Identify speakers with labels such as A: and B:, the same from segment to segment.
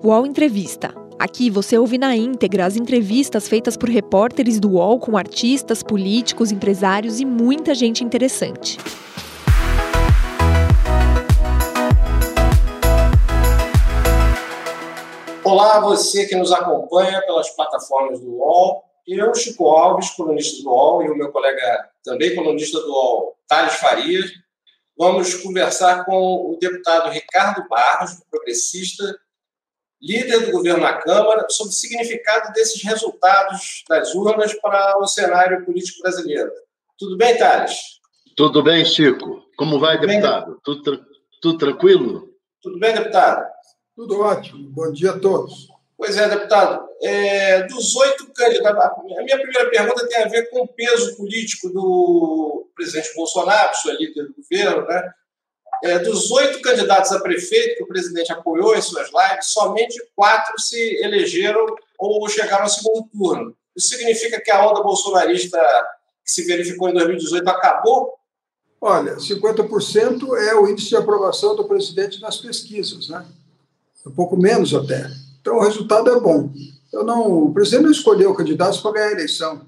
A: UOL Entrevista. Aqui você ouve na íntegra as entrevistas feitas por repórteres do UOL com artistas, políticos, empresários e muita gente interessante.
B: Olá, você que nos acompanha pelas plataformas do UOL. Eu, Chico Alves, colunista do UOL, e o meu colega, também colunista do UOL, Thales Farias, vamos conversar com o deputado Ricardo Barros, progressista, líder do governo na Câmara, sobre o significado desses resultados das urnas para o cenário político brasileiro. Tudo bem, Thales?
C: Tudo bem, Chico. Como vai, tudo deputado? Bem? Tudo, tudo tranquilo?
B: Tudo bem, deputado?
D: Tudo ótimo. Bom dia a todos.
B: Pois é, deputado. É, dos oito candidatos, a minha primeira pergunta tem a ver com o peso político do presidente Bolsonaro, sua líder do governo, né? É, dos oito candidatos a prefeito que o presidente apoiou em suas lives, somente quatro se elegeram ou chegaram ao segundo turno. Isso significa que a onda bolsonarista que se verificou em 2018 acabou?
D: Olha, 50% é o índice de aprovação do presidente nas pesquisas, né? Um pouco menos até. Então, o resultado é bom. Eu não, o presidente não escolheu candidatos para ganhar a eleição.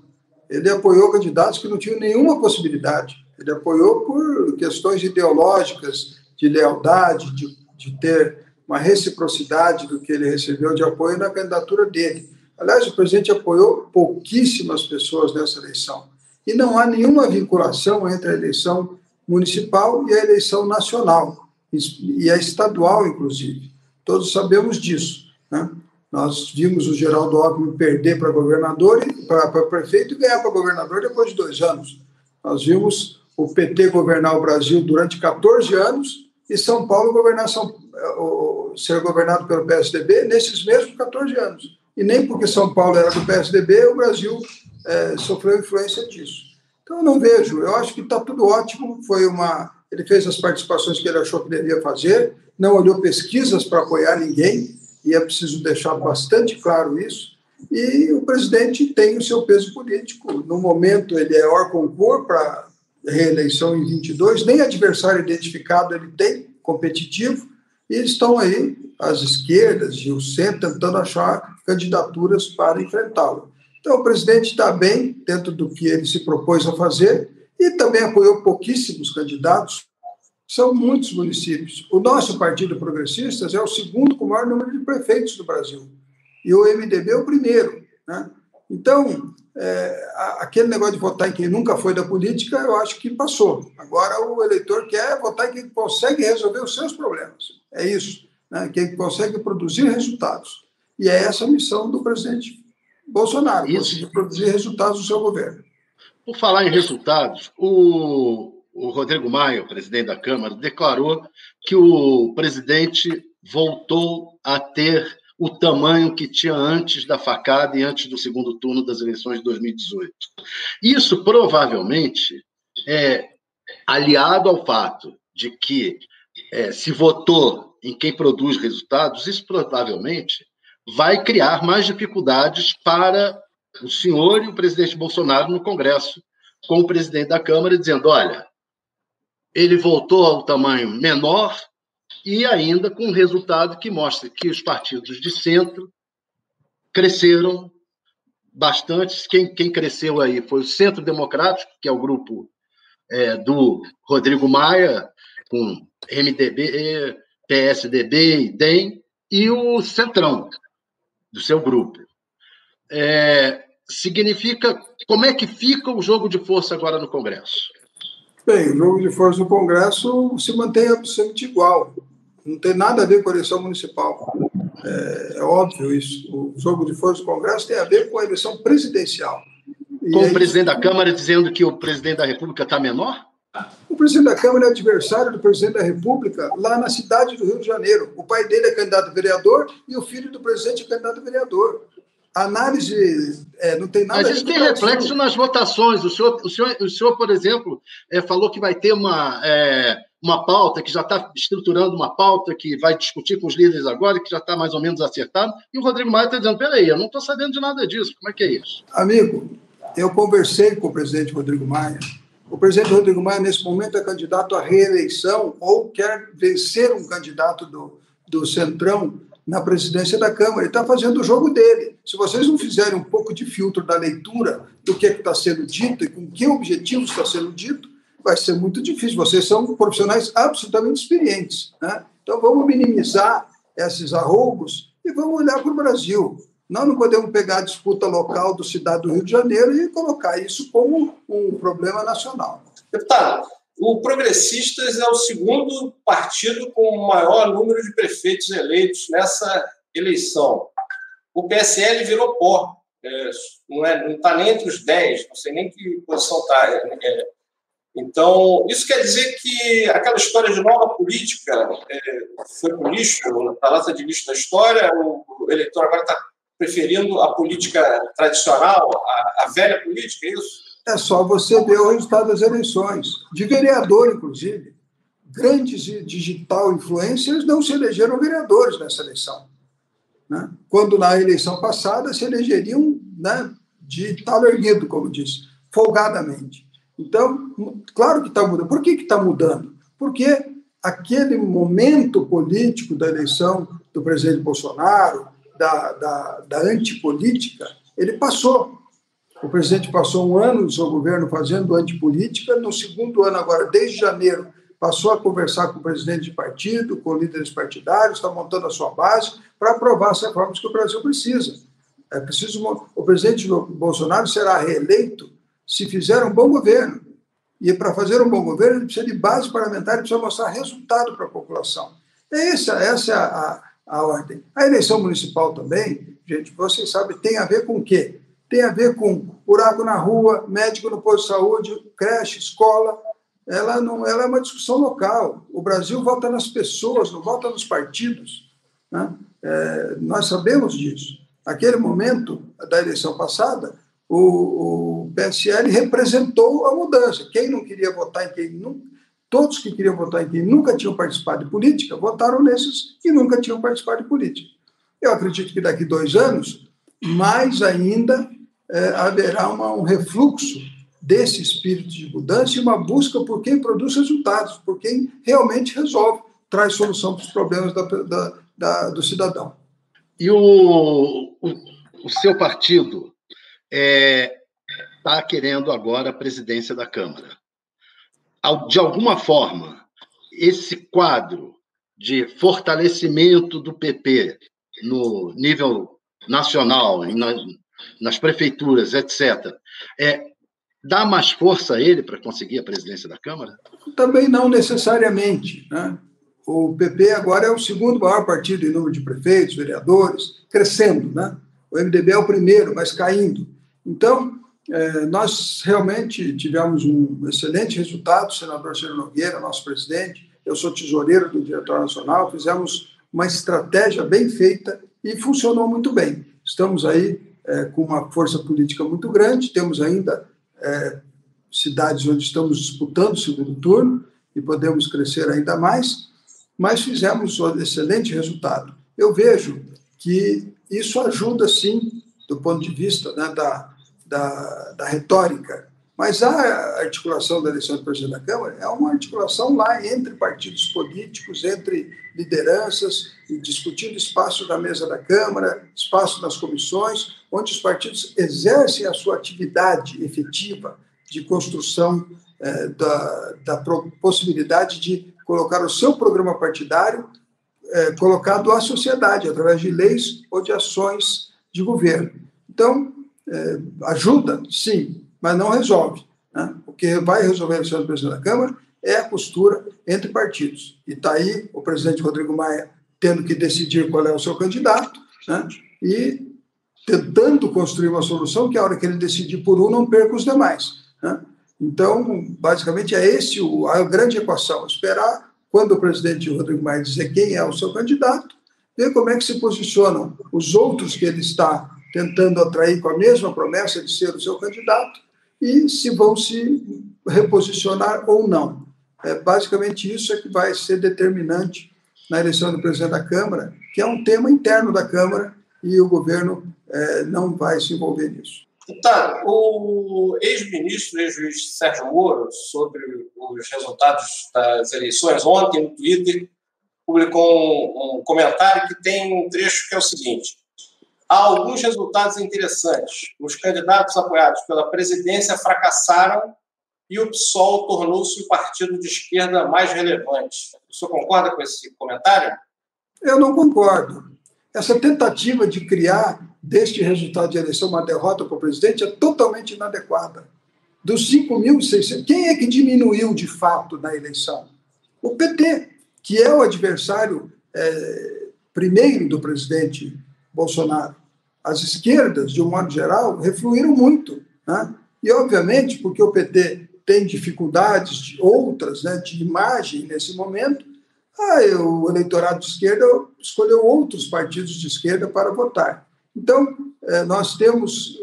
D: Ele apoiou candidatos que não tinham nenhuma possibilidade. Ele apoiou por questões ideológicas, de lealdade, de, de ter uma reciprocidade do que ele recebeu de apoio na candidatura dele. Aliás, o presidente apoiou pouquíssimas pessoas nessa eleição. E não há nenhuma vinculação entre a eleição municipal e a eleição nacional, e a estadual, inclusive. Todos sabemos disso. Né? Nós vimos o Geraldo Alckmin perder para governador, para prefeito e ganhar para governador depois de dois anos. Nós vimos o PT governar o Brasil durante 14 anos e São Paulo governar São, ser governado pelo PSDB nesses mesmos 14 anos. E nem porque São Paulo era do PSDB, o Brasil é, sofreu influência disso. Então, eu não vejo. Eu acho que está tudo ótimo. Foi uma. Ele fez as participações que ele achou que devia fazer, não olhou pesquisas para apoiar ninguém, e é preciso deixar bastante claro isso. E o presidente tem o seu peso político. No momento, ele é hors concours para reeleição em 22, nem adversário identificado ele tem, competitivo, e estão aí as esquerdas e o centro tentando achar candidaturas para enfrentá-lo. Então, o presidente está bem dentro do que ele se propôs a fazer e também apoiou pouquíssimos candidatos. São muitos municípios. O nosso Partido Progressistas é o segundo com o maior número de prefeitos do Brasil. E o MDB é o primeiro. Né? Então, é, aquele negócio de votar em quem nunca foi da política, eu acho que passou. Agora o eleitor quer votar em quem consegue resolver os seus problemas. É isso, né? quem consegue produzir resultados. E é essa a missão do presidente Bolsonaro, isso. conseguir produzir resultados do seu governo.
C: Por falar em resultados, o, o Rodrigo Maia, o presidente da Câmara, declarou que o presidente voltou a ter o tamanho que tinha antes da facada e antes do segundo turno das eleições de 2018. Isso provavelmente é aliado ao fato de que é, se votou em quem produz resultados, isso provavelmente vai criar mais dificuldades para o senhor e o presidente Bolsonaro no Congresso, com o presidente da Câmara dizendo: olha, ele voltou ao tamanho menor e ainda com um resultado que mostra que os partidos de centro cresceram bastante. Quem, quem cresceu aí foi o Centro Democrático, que é o grupo é, do Rodrigo Maia, com MDB, PSDB, DEM, e o Centrão, do seu grupo. É, significa. Como é que fica o jogo de força agora no Congresso?
D: Bem, o jogo de força no Congresso se mantém absolutamente igual. Não tem nada a ver com a eleição municipal. É, é óbvio isso. O jogo de força do Congresso tem a ver com a eleição presidencial.
C: E com aí, o presidente da Câmara dizendo que o presidente da República está menor?
D: O presidente da Câmara é adversário do presidente da República lá na cidade do Rio de Janeiro. O pai dele é candidato a vereador e o filho do presidente é candidato a vereador. A análise é, não tem nada
C: Mas isso tem reflexo nas votações. O senhor, o senhor, o senhor por exemplo, é, falou que vai ter uma, é, uma pauta, que já está estruturando uma pauta que vai discutir com os líderes agora, que já está mais ou menos acertado, e o Rodrigo Maia está dizendo: peraí, eu não estou sabendo de nada disso. Como é que é isso?
D: Amigo, eu conversei com o presidente Rodrigo Maia. O presidente Rodrigo Maia, nesse momento, é candidato à reeleição ou quer vencer um candidato do, do Centrão na presidência da Câmara. Ele está fazendo o jogo dele. Se vocês não fizerem um pouco de filtro da leitura do que está sendo dito e com que objetivo está sendo dito, vai ser muito difícil. Vocês são profissionais absolutamente experientes. Né? Então, vamos minimizar esses arroubos e vamos olhar para o Brasil. Nós não podemos pegar a disputa local do cidade do Rio de Janeiro e colocar isso como um problema nacional.
B: Deputado, o Progressistas é o segundo partido com o maior número de prefeitos eleitos nessa eleição. O PSL virou pó, é, não está é, tá nem entre os 10, não sei nem que posição está. É, então, isso quer dizer que aquela história de nova política é, foi para o lixo, para lata de lixo da história, o, o eleitor agora está preferindo a política tradicional, a, a velha política, é isso?
D: É só você ver o resultado das eleições, de vereador, inclusive. Grandes digital influencers não se elegeram vereadores nessa eleição. Né? Quando na eleição passada se elegeriam né, de tal erguido, como disse, folgadamente. Então, claro que está mudando. Por que está mudando? Porque aquele momento político da eleição do presidente Bolsonaro, da, da, da antipolítica, ele passou. O presidente passou um ano no seu governo fazendo antipolítica, no segundo ano, agora, desde janeiro, passou a conversar com o presidente de partido, com líderes partidários, está montando a sua base para aprovar as reformas que o Brasil precisa. É preciso o presidente Bolsonaro será reeleito se fizer um bom governo. E para fazer um bom governo, ele precisa de base parlamentar, ele precisa mostrar resultado para a população. Essa, essa é a, a, ordem. A eleição municipal também, gente, vocês sabem, tem a ver com o quê? tem a ver com buraco na rua, médico no posto de saúde, creche, escola. Ela, não, ela é uma discussão local. O Brasil vota nas pessoas, não vota nos partidos. Né? É, nós sabemos disso. Naquele momento da eleição passada, o, o PSL representou a mudança. Quem não queria votar em quem nunca, todos que queriam votar em quem nunca tinham participado de política, votaram nesses que nunca tinham participado de política. Eu acredito que daqui dois anos, mais ainda, é, haverá uma, um refluxo desse espírito de mudança e uma busca por quem produz resultados, por quem realmente resolve, traz solução para os problemas da, da, da, do cidadão.
C: E o, o, o seu partido está é, tá querendo agora a presidência da Câmara. De alguma forma, esse quadro de fortalecimento do PP no nível nacional, nas prefeituras, etc., é, dá mais força a ele para conseguir a presidência da Câmara?
D: Também não necessariamente. Né? O PP agora é o segundo maior partido em número de prefeitos, vereadores, crescendo. Né? O MDB é o primeiro, mas caindo. Então, é, nós realmente tivemos um excelente resultado. Senador Ciro Nogueira, nosso presidente, eu sou tesoureiro do Diretório Nacional, fizemos uma estratégia bem feita e funcionou muito bem. Estamos aí é, com uma força política muito grande, temos ainda é, cidades onde estamos disputando o segundo turno e podemos crescer ainda mais, mas fizemos um excelente resultado. Eu vejo que isso ajuda, sim, do ponto de vista né, da, da, da retórica mas a articulação da eleição do presidente da Câmara é uma articulação lá entre partidos políticos, entre lideranças, discutindo espaço da mesa da Câmara, espaço nas comissões, onde os partidos exercem a sua atividade efetiva de construção eh, da, da possibilidade de colocar o seu programa partidário eh, colocado à sociedade, através de leis ou de ações de governo. Então, eh, ajuda, sim, mas não resolve. Né? O que vai resolver a eleição do presidente da Câmara é a postura entre partidos. E está aí o presidente Rodrigo Maia tendo que decidir qual é o seu candidato né? e tentando construir uma solução que a hora que ele decidir por um não perca os demais. Né? Então, basicamente, é esse o, a grande equação: esperar quando o presidente Rodrigo Maia dizer quem é o seu candidato, ver como é que se posicionam os outros que ele está tentando atrair com a mesma promessa de ser o seu candidato e se vão se reposicionar ou não. É, basicamente, isso é que vai ser determinante na eleição do presidente da Câmara, que é um tema interno da Câmara e o governo é, não vai se envolver nisso.
B: Tá, o ex-ministro, ex-juiz Sérgio Moro, sobre os resultados das eleições, ontem no Twitter, publicou um, um comentário que tem um trecho que é o seguinte: há alguns resultados interessantes. Os candidatos apoiados pela presidência fracassaram e o PSOL tornou-se o partido de esquerda mais relevante. O senhor concorda com esse comentário?
D: Eu não concordo. Essa tentativa de criar deste resultado de eleição uma derrota para o presidente é totalmente inadequada. Dos 5.600, quem é que diminuiu de fato na eleição? O PT, que é o adversário é, primeiro do presidente Bolsonaro. As esquerdas, de um modo geral, refluíram muito. Né? E, obviamente, porque o PT tem dificuldades de outras, né, de imagem nesse momento, ah, o eleitorado de esquerda escolheu outros partidos de esquerda para votar. Então, é, nós temos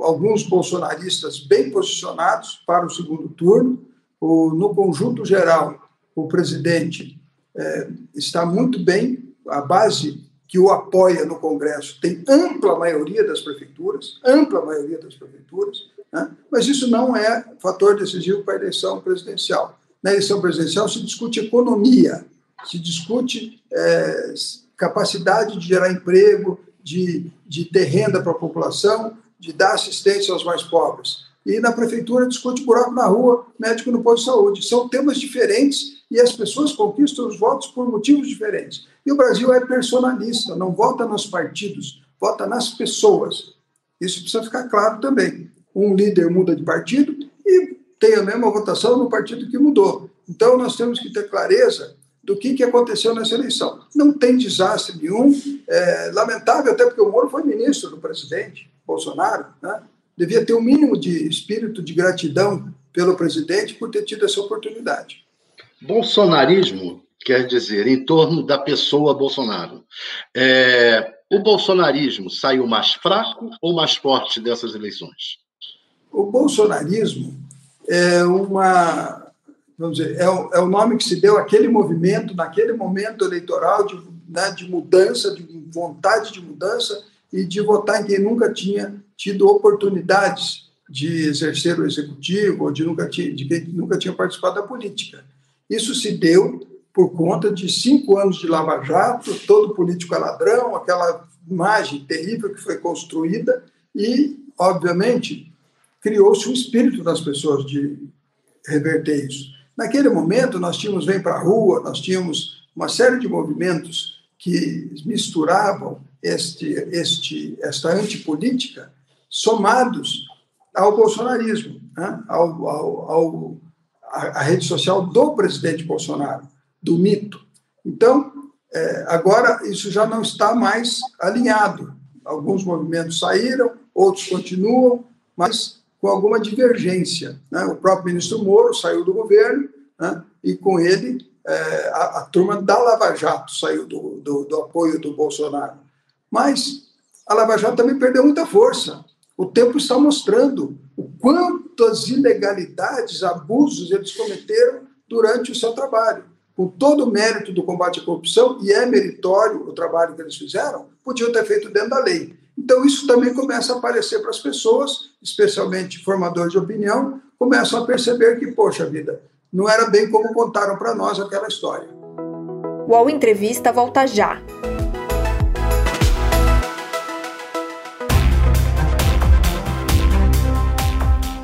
D: alguns bolsonaristas bem posicionados para o segundo turno. no conjunto geral, o presidente é, está muito bem, a base que o apoia no Congresso tem ampla maioria das prefeituras, ampla maioria das prefeituras, né? mas isso não é fator decisivo para a eleição presidencial. Na eleição presidencial se discute economia, se discute é, capacidade de gerar emprego, de, de ter renda para a população, de dar assistência aos mais pobres. E na prefeitura discute buraco na rua, médico no posto de saúde. São temas diferentes e as pessoas conquistam os votos por motivos diferentes. E o Brasil é personalista, não vota nos partidos, vota nas pessoas. Isso precisa ficar claro também. Um líder muda de partido e tem a mesma votação no partido que mudou. Então, nós temos que ter clareza do que, que aconteceu nessa eleição. Não tem desastre nenhum, é, lamentável, até porque o Moro foi ministro do presidente Bolsonaro, né? devia ter um mínimo de espírito de gratidão pelo presidente por ter tido essa oportunidade.
C: Bolsonarismo quer dizer em torno da pessoa Bolsonaro. É, o bolsonarismo saiu mais fraco ou mais forte dessas eleições?
D: O bolsonarismo é uma vamos dizer, é o, é o nome que se deu àquele movimento, naquele momento eleitoral de, né, de mudança, de vontade de mudança e de votar em quem nunca tinha tido oportunidades de exercer o executivo ou de, nunca tinha, de quem nunca tinha participado da política. Isso se deu por conta de cinco anos de Lava Jato, todo político é ladrão, aquela imagem terrível que foi construída e, obviamente, criou-se um espírito das pessoas de reverter isso. Naquele momento, nós tínhamos Vem para a Rua, nós tínhamos uma série de movimentos que misturavam este, este, esta antipolítica, somados ao bolsonarismo, né? ao, ao, ao a, rede social do presidente Bolsonaro, do mito. Então, é, agora isso já não está mais alinhado. Alguns movimentos saíram, outros continuam, mas com alguma divergência. Né? O próprio ministro Moro saiu do governo né? e, com ele, é, a, a, turma da Lava Jato saiu do, do, do apoio do Bolsonaro. Mas a Lava Jato também perdeu muita força. O tempo está mostrando o quantas ilegalidades, abusos eles cometeram durante o seu trabalho. Com todo o mérito do combate à corrupção, e é meritório o trabalho que eles fizeram, podiam ter feito dentro da lei. Então, isso também começa a aparecer para as pessoas, especialmente formadores de opinião, começam a perceber que, poxa vida, não era bem como contaram para nós aquela história.
A: O Entrevista volta já.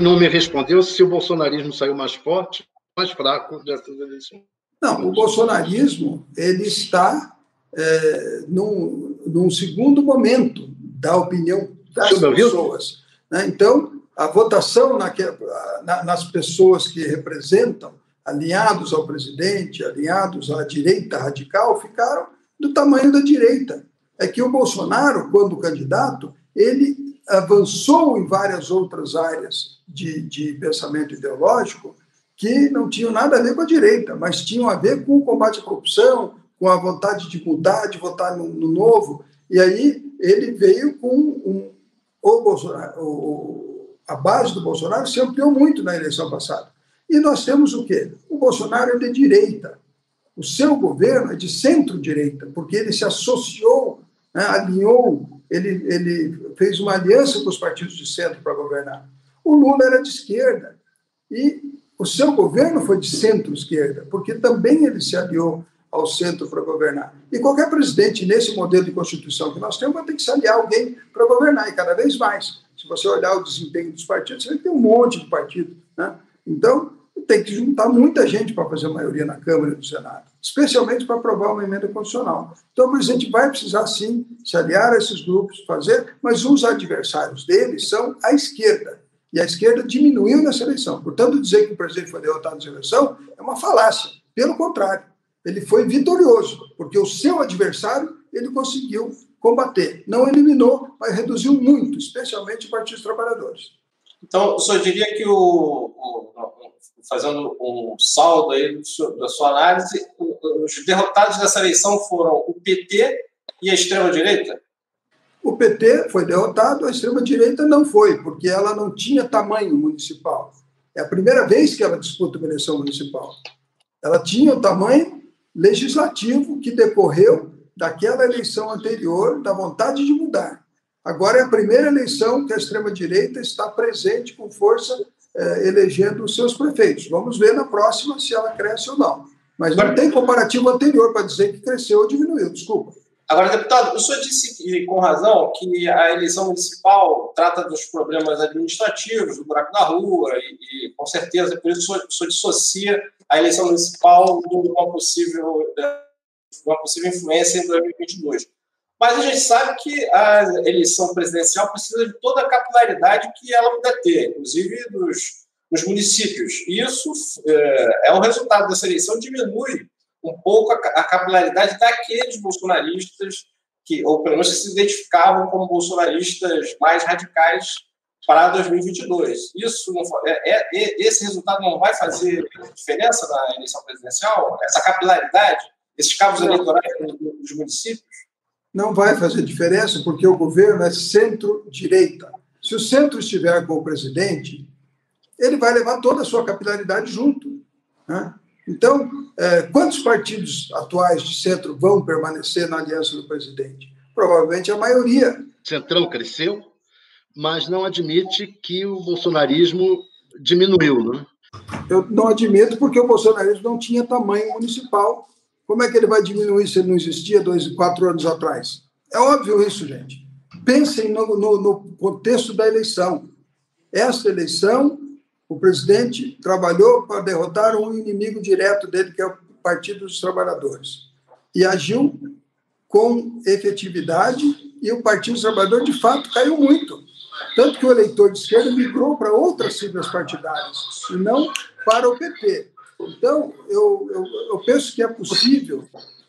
C: Não me respondeu se o bolsonarismo saiu mais forte, mais fraco dessas eleições.
D: Não, o bolsonarismo ele está é, num, num, segundo momento da opinião das pessoas. Né? Então, a votação na, nas pessoas que representam, alinhados ao presidente, alinhados à direita radical, ficaram do tamanho da direita. É que o Bolsonaro, quando candidato, ele avançou em várias outras áreas de, de pensamento ideológico que não tinham nada a ver com a direita, mas tinham a ver com o combate à corrupção, com a vontade de mudar, de votar no, no novo. E aí ele veio com um, o Bolsonaro, o, a base do Bolsonaro se ampliou muito na eleição passada. E nós temos o quê? O Bolsonaro é de direita. O seu governo é de centro-direita, porque ele se associou, né, alinhou, ele, ele fez uma aliança com os partidos de centro para governar. O Lula era de esquerda. E o seu governo foi de centro-esquerda, porque também ele se aliou ao centro para governar. E qualquer presidente, nesse modelo de constituição que nós temos, vai ter que se aliar alguém para governar, e cada vez mais. Se você olhar o desempenho dos partidos, você que tem um monte de partido. Né? Então, tem que juntar muita gente para fazer maioria na Câmara e no Senado, especialmente para aprovar uma emenda constitucional. Então, o presidente vai precisar, sim, se aliar a esses grupos, fazer, mas os adversários dele são a esquerda. E a esquerda diminuiu nessa eleição. Portanto, dizer que o presidente foi derrotado nessa eleição é uma falácia. Pelo contrário, ele foi vitorioso, porque o seu adversário ele conseguiu combater. Não eliminou, mas reduziu muito, especialmente o Partido dos Trabalhadores.
B: Então, senhor diria que, o, o fazendo um saldo aí da sua análise, os derrotados dessa eleição foram o PT e a extrema-direita?
D: O PT foi derrotado, a extrema-direita não foi, porque ela não tinha tamanho municipal. É a primeira vez que ela disputa uma eleição municipal. Ela tinha o tamanho legislativo que decorreu daquela eleição anterior, da vontade de mudar. Agora é a primeira eleição que a extrema-direita está presente com força, eh, elegendo os seus prefeitos. Vamos ver na próxima se ela cresce ou não. Mas não tem comparativo anterior para dizer que cresceu ou diminuiu, desculpa.
B: Agora, deputado, o senhor disse com razão que a eleição municipal trata dos problemas administrativos, do buraco da rua, e, e com certeza por isso o senhor, o senhor dissocia a eleição municipal de uma possível, uma possível influência em 2022. Mas a gente sabe que a eleição presidencial precisa de toda a capilaridade que ela puder ter, inclusive dos, municípios. E isso é, é o resultado dessa eleição, diminui um pouco a, a capilaridade daqueles bolsonaristas que, ou pelo menos se identificavam como bolsonaristas mais radicais para 2022. Isso não, é, é, esse resultado não vai fazer diferença na eleição presidencial? Essa capilaridade, esses cabos eleitorais dos municípios?
D: Não vai fazer diferença porque o governo é centro-direita. Se o centro estiver com o presidente, ele vai levar toda a sua capilaridade junto. Né? Então, é, quantos partidos atuais de centro vão permanecer na aliança do presidente? Provavelmente a maioria.
C: Centrão cresceu, mas não admite que o bolsonarismo diminuiu, né?
D: Eu não admito porque o bolsonarismo não tinha tamanho municipal. Como é que ele vai diminuir se ele não existia dois, quatro anos atrás? É óbvio isso, gente. Pensem no, no, no contexto da eleição. Esta eleição, o presidente trabalhou para derrotar um inimigo direto dele, que é o Partido dos Trabalhadores. E agiu com efetividade, e o Partido dos Trabalhadores, de fato, caiu muito. Tanto que o eleitor de esquerda migrou para outras siglas partidárias, e não para o PT. Então, eu, eu, eu penso que é possível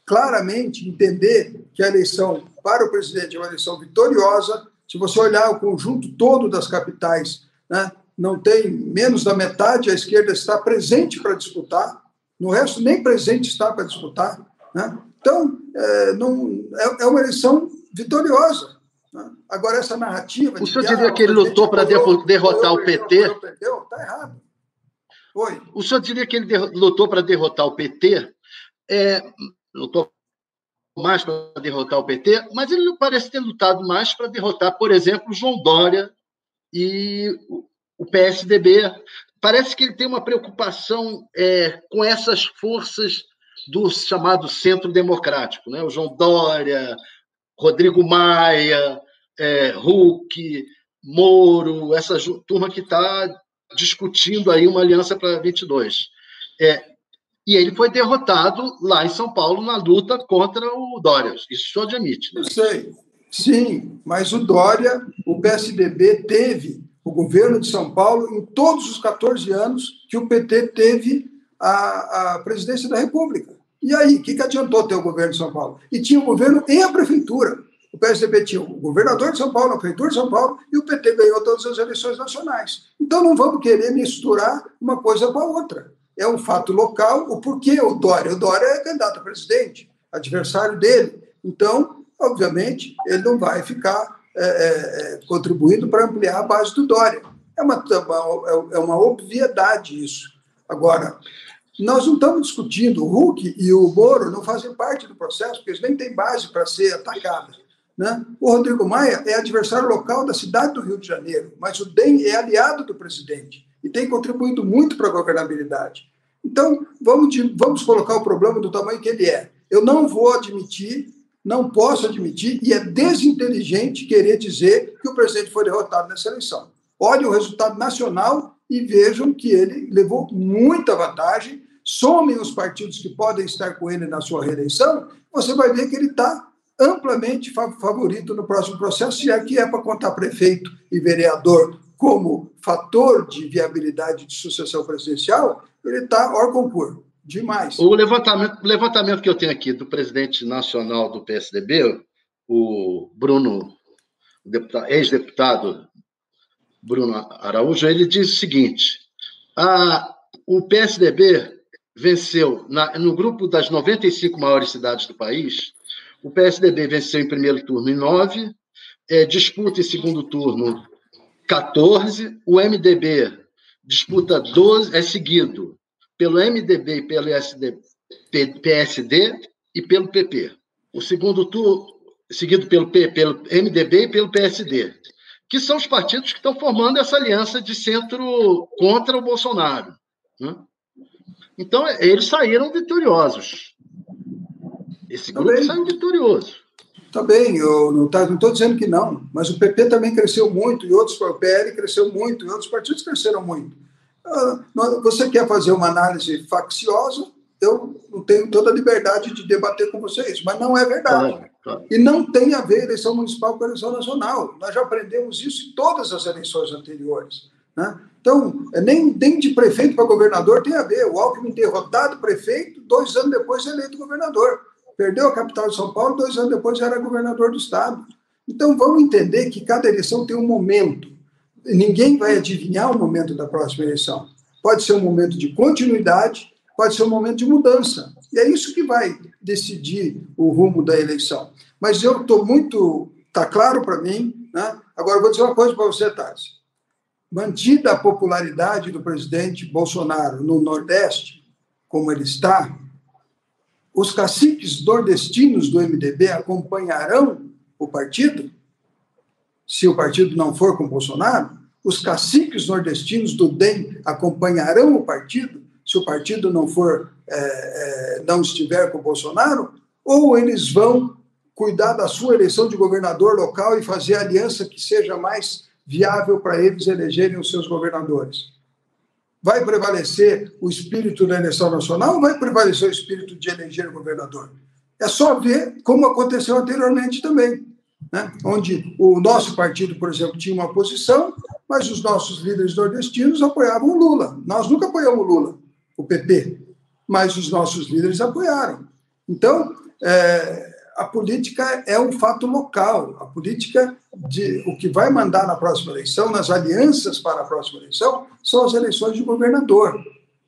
D: claramente entender que a eleição para o presidente é uma eleição vitoriosa. Se você olhar o conjunto todo das capitais, né, não tem menos da metade, a esquerda está presente para disputar, no resto, nem presente está para disputar. Né? Então, é, não, é, é uma eleição vitoriosa. Agora, essa narrativa.
C: O senhor diria que ele lutou para derrotar o PT?
D: Está errado.
C: Oi. O senhor diria que ele lutou para derrotar o PT? É, lutou mais para derrotar o PT, mas ele parece ter lutado mais para derrotar, por exemplo, João Dória e o PSDB. Parece que ele tem uma preocupação é, com essas forças do chamado centro democrático, né? O João Dória, Rodrigo Maia, é, Huck, Moro, essa turma que está discutindo aí uma aliança para 22. É, e ele foi derrotado lá em São Paulo na luta contra o Dória. Isso só admite.
D: Né? Eu sei. Sim, mas o Dória, o PSDB teve o governo de São Paulo em todos os 14 anos que o PT teve a, a presidência da República. E aí, o que, que adiantou ter o governo de São Paulo? E tinha o governo e a prefeitura. O PSDB tinha o governador de São Paulo, a prefeitura de São Paulo, e o PT ganhou todas as eleições nacionais. Então não vamos querer misturar uma coisa com a outra. É um fato local. O porquê o Dória? O Dória é candidato a presidente. adversário dele. Então, obviamente, ele não vai ficar é, é, é contribuindo para ampliar a base do Dória. É uma, é uma obviedade isso. Agora, nós não estamos discutindo, o Hulk e o Moro não fazem parte do processo, porque eles nem têm base para ser atacados. Né? O Rodrigo Maia é adversário local da cidade do Rio de Janeiro, mas o DEM é aliado do presidente e tem contribuído muito para a governabilidade. Então, vamos, de, vamos colocar o problema do tamanho que ele é. Eu não vou admitir, não posso admitir, e é desinteligente querer dizer que o presidente foi derrotado nessa eleição. Olhem o resultado nacional e vejam que ele levou muita vantagem. Somem os partidos que podem estar com ele na sua reeleição, você vai ver que ele está amplamente favorito no próximo processo, se é que é para contar prefeito e vereador como fator de viabilidade de sucessão presidencial, ele está hors concurso. Demais.
C: O levantamento, levantamento que eu tenho aqui do presidente nacional do PSDB, o Bruno, ex-deputado Bruno Araújo, ele diz o seguinte: a, o PSDB venceu na, no grupo das 95 maiores cidades do país, o PSDB venceu em primeiro turno em nove, é, disputa em segundo turno 14, o MDB disputa 12, é seguido pelo MDB e pelo SD, PSD e pelo PP. O segundo turno, seguido pelo, pelo MDB e pelo PSD, que são os partidos que estão formando essa aliança de centro contra o Bolsonaro. Né? Então, eles saíram vitoriosos. Esse grupo também, saiu vitorioso.
D: Também, eu não tá, estou dizendo que não, mas o PP também cresceu muito, e outros, o PL cresceu muito, e outros partidos cresceram muito. Ah, você quer fazer uma análise facciosa? Eu não tenho toda a liberdade de debater com vocês, mas não é verdade. Claro, claro. E não tem a ver eleição municipal com eleição nacional. Nós já aprendemos isso em todas as eleições anteriores. Né? Então, é nem, nem de prefeito para governador tem a ver. O Alckmin derrotado prefeito, dois anos depois eleito governador perdeu a capital de São Paulo, dois anos depois era governador do estado. Então vamos entender que cada eleição tem um momento. Ninguém vai adivinhar o momento da próxima eleição. Pode ser um momento de continuidade, pode ser um momento de mudança. E é isso que vai decidir o rumo da eleição. Mas eu estou muito. Está claro para mim. Né? Agora, eu vou dizer uma coisa para você, Tarsi. Mantida a popularidade do presidente Bolsonaro no Nordeste, como ele está, os caciques nordestinos do MDB acompanharão o partido? Se o partido não for com Bolsonaro? Os caciques nordestinos do DEM acompanharão o partido? Se o partido não for, é, é, não estiver com Bolsonaro? Ou eles vão cuidar da sua eleição de governador local e fazer aliança que seja mais viável para eles elegerem os seus governadores? Vai prevalecer o espírito da eleição nacional ou vai prevalecer o espírito de eleger o governador? É só ver como aconteceu anteriormente também, né? onde o nosso partido, por exemplo, tinha uma posição, mas os nossos líderes nordestinos apoiavam o Lula. Nós nunca apoiamos o Lula, o PP, mas os nossos líderes apoiaram. Então, é, a política é um fato local. A política, de, o que vai mandar na próxima eleição, nas alianças para a próxima eleição, são as eleições de governador.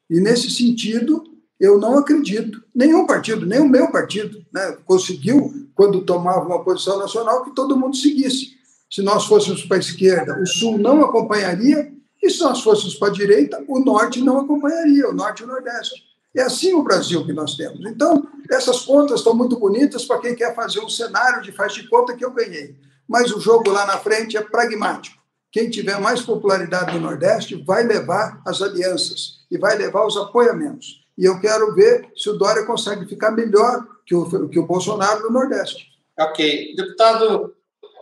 D: E, nesse sentido, eu não acredito, nenhum partido, nem o meu partido, né, conseguiu, quando tomava uma posição nacional, que todo mundo seguisse. Se nós fôssemos para a esquerda, o Sul não acompanharia, e se nós fôssemos para a direita, o Norte não acompanharia, o Norte e o Nordeste. É assim o Brasil que nós temos. Então, essas contas estão muito bonitas para quem quer fazer um cenário de faz de conta que eu ganhei. Mas o jogo lá na frente é pragmático. Quem tiver mais popularidade no Nordeste vai levar as alianças e vai levar os apoiamentos. E eu quero ver se o Dória consegue ficar melhor que o, que o Bolsonaro no Nordeste.
B: Ok. Deputado,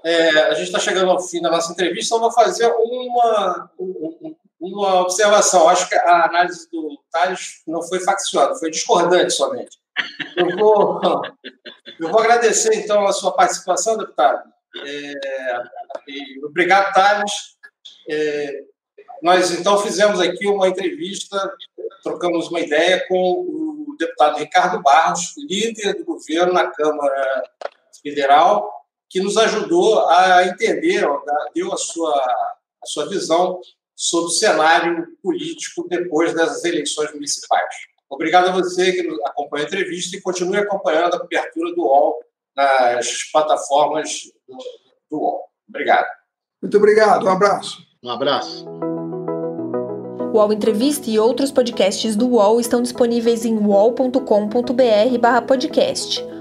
B: é, a gente está chegando ao fim da nossa entrevista, então vou fazer uma, um, uma observação. Acho que a análise do Thales não foi facciosa, foi discordante somente. Eu vou, eu vou agradecer, então, a sua participação, deputado. É, obrigado, Thales. É, nós, então, fizemos aqui uma entrevista, trocamos uma ideia com o deputado Ricardo Barros, líder do governo na Câmara Federal, que nos ajudou a entender, deu a sua, a sua visão sobre o cenário político depois das eleições municipais. Obrigado a você que acompanha a entrevista e continue acompanhando a cobertura do UOL nas plataformas do, do UOL. Obrigado.
D: Muito obrigado. Um abraço.
C: Um abraço.
E: O UOL Entrevista e outros podcasts do UOL estão disponíveis em uol.com.br/podcast.